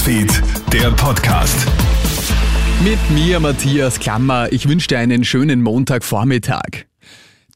Newsfeed, der Podcast. Mit mir, Matthias Klammer. Ich wünsche dir einen schönen Montagvormittag.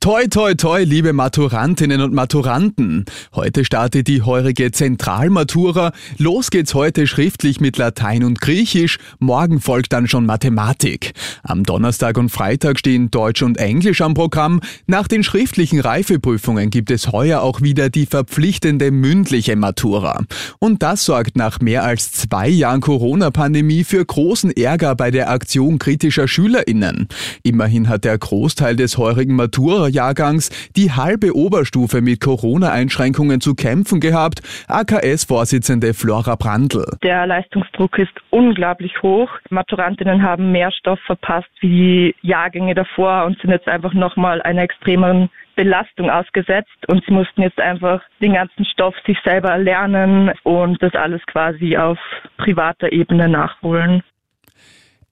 Toi, toi, toi, liebe Maturantinnen und Maturanten. Heute startet die heurige Zentralmatura. Los geht's heute schriftlich mit Latein und Griechisch. Morgen folgt dann schon Mathematik. Am Donnerstag und Freitag stehen Deutsch und Englisch am Programm. Nach den schriftlichen Reifeprüfungen gibt es heuer auch wieder die verpflichtende mündliche Matura. Und das sorgt nach mehr als zwei Jahren Corona-Pandemie für großen Ärger bei der Aktion kritischer SchülerInnen. Immerhin hat der Großteil des heurigen Matura Jahrgangs die halbe Oberstufe mit Corona-Einschränkungen zu kämpfen gehabt, AKS-Vorsitzende Flora Brandl. Der Leistungsdruck ist unglaublich hoch. Maturantinnen haben mehr Stoff verpasst wie die Jahrgänge davor und sind jetzt einfach nochmal einer extremeren Belastung ausgesetzt und sie mussten jetzt einfach den ganzen Stoff sich selber lernen und das alles quasi auf privater Ebene nachholen.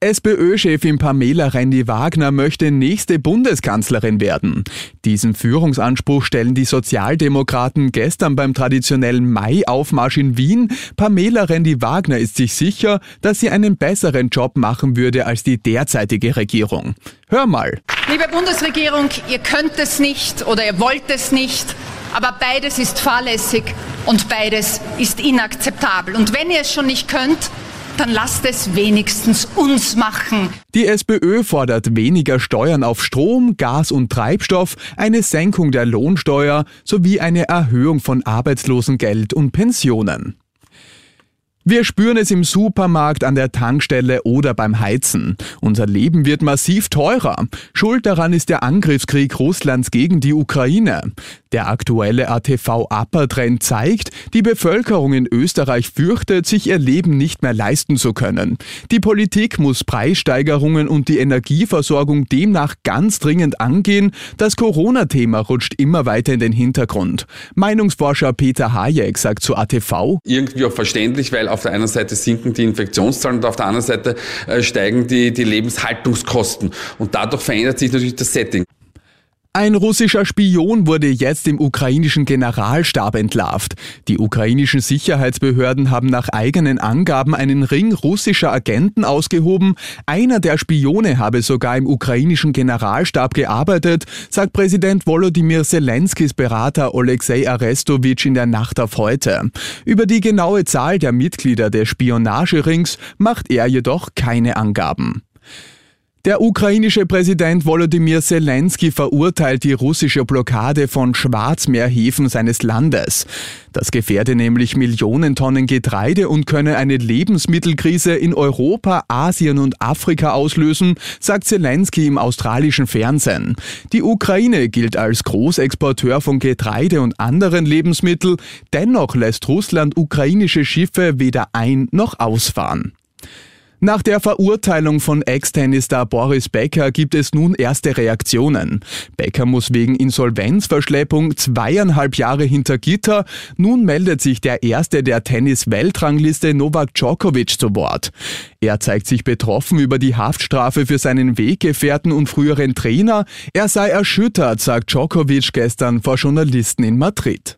SPÖ-Chefin Pamela Rendi-Wagner möchte nächste Bundeskanzlerin werden. Diesen Führungsanspruch stellen die Sozialdemokraten gestern beim traditionellen Mai-Aufmarsch in Wien. Pamela Rendi-Wagner ist sich sicher, dass sie einen besseren Job machen würde als die derzeitige Regierung. Hör mal. Liebe Bundesregierung, ihr könnt es nicht oder ihr wollt es nicht. Aber beides ist fahrlässig und beides ist inakzeptabel. Und wenn ihr es schon nicht könnt, dann lasst es wenigstens uns machen. Die SPÖ fordert weniger Steuern auf Strom, Gas und Treibstoff, eine Senkung der Lohnsteuer sowie eine Erhöhung von Arbeitslosengeld und Pensionen. Wir spüren es im Supermarkt, an der Tankstelle oder beim Heizen. Unser Leben wird massiv teurer. Schuld daran ist der Angriffskrieg Russlands gegen die Ukraine. Der aktuelle ATV-Upper-Trend zeigt, die Bevölkerung in Österreich fürchtet, sich ihr Leben nicht mehr leisten zu können. Die Politik muss Preissteigerungen und die Energieversorgung demnach ganz dringend angehen. Das Corona-Thema rutscht immer weiter in den Hintergrund. Meinungsforscher Peter Hayek sagt zu ATV. Irgendwie auch verständlich, weil auf der einen Seite sinken die Infektionszahlen und auf der anderen Seite äh, steigen die, die Lebenshaltungskosten. Und dadurch verändert sich natürlich das Setting. Ein russischer Spion wurde jetzt im ukrainischen Generalstab entlarvt. Die ukrainischen Sicherheitsbehörden haben nach eigenen Angaben einen Ring russischer Agenten ausgehoben. Einer der Spione habe sogar im ukrainischen Generalstab gearbeitet, sagt Präsident Volodymyr Zelenskis Berater Alexei Arestovich in der Nacht auf heute. Über die genaue Zahl der Mitglieder des Spionagerings macht er jedoch keine Angaben. Der ukrainische Präsident Volodymyr Zelensky verurteilt die russische Blockade von Schwarzmeerhäfen seines Landes. Das gefährde nämlich Millionen Tonnen Getreide und könne eine Lebensmittelkrise in Europa, Asien und Afrika auslösen, sagt Zelensky im australischen Fernsehen. Die Ukraine gilt als Großexporteur von Getreide und anderen Lebensmitteln, dennoch lässt Russland ukrainische Schiffe weder ein noch ausfahren. Nach der Verurteilung von Ex-Tennisstar Boris Becker gibt es nun erste Reaktionen. Becker muss wegen Insolvenzverschleppung zweieinhalb Jahre hinter Gitter. Nun meldet sich der Erste der Tennis-Weltrangliste Novak Djokovic zu Wort. Er zeigt sich betroffen über die Haftstrafe für seinen Weggefährten und früheren Trainer. Er sei erschüttert, sagt Djokovic gestern vor Journalisten in Madrid.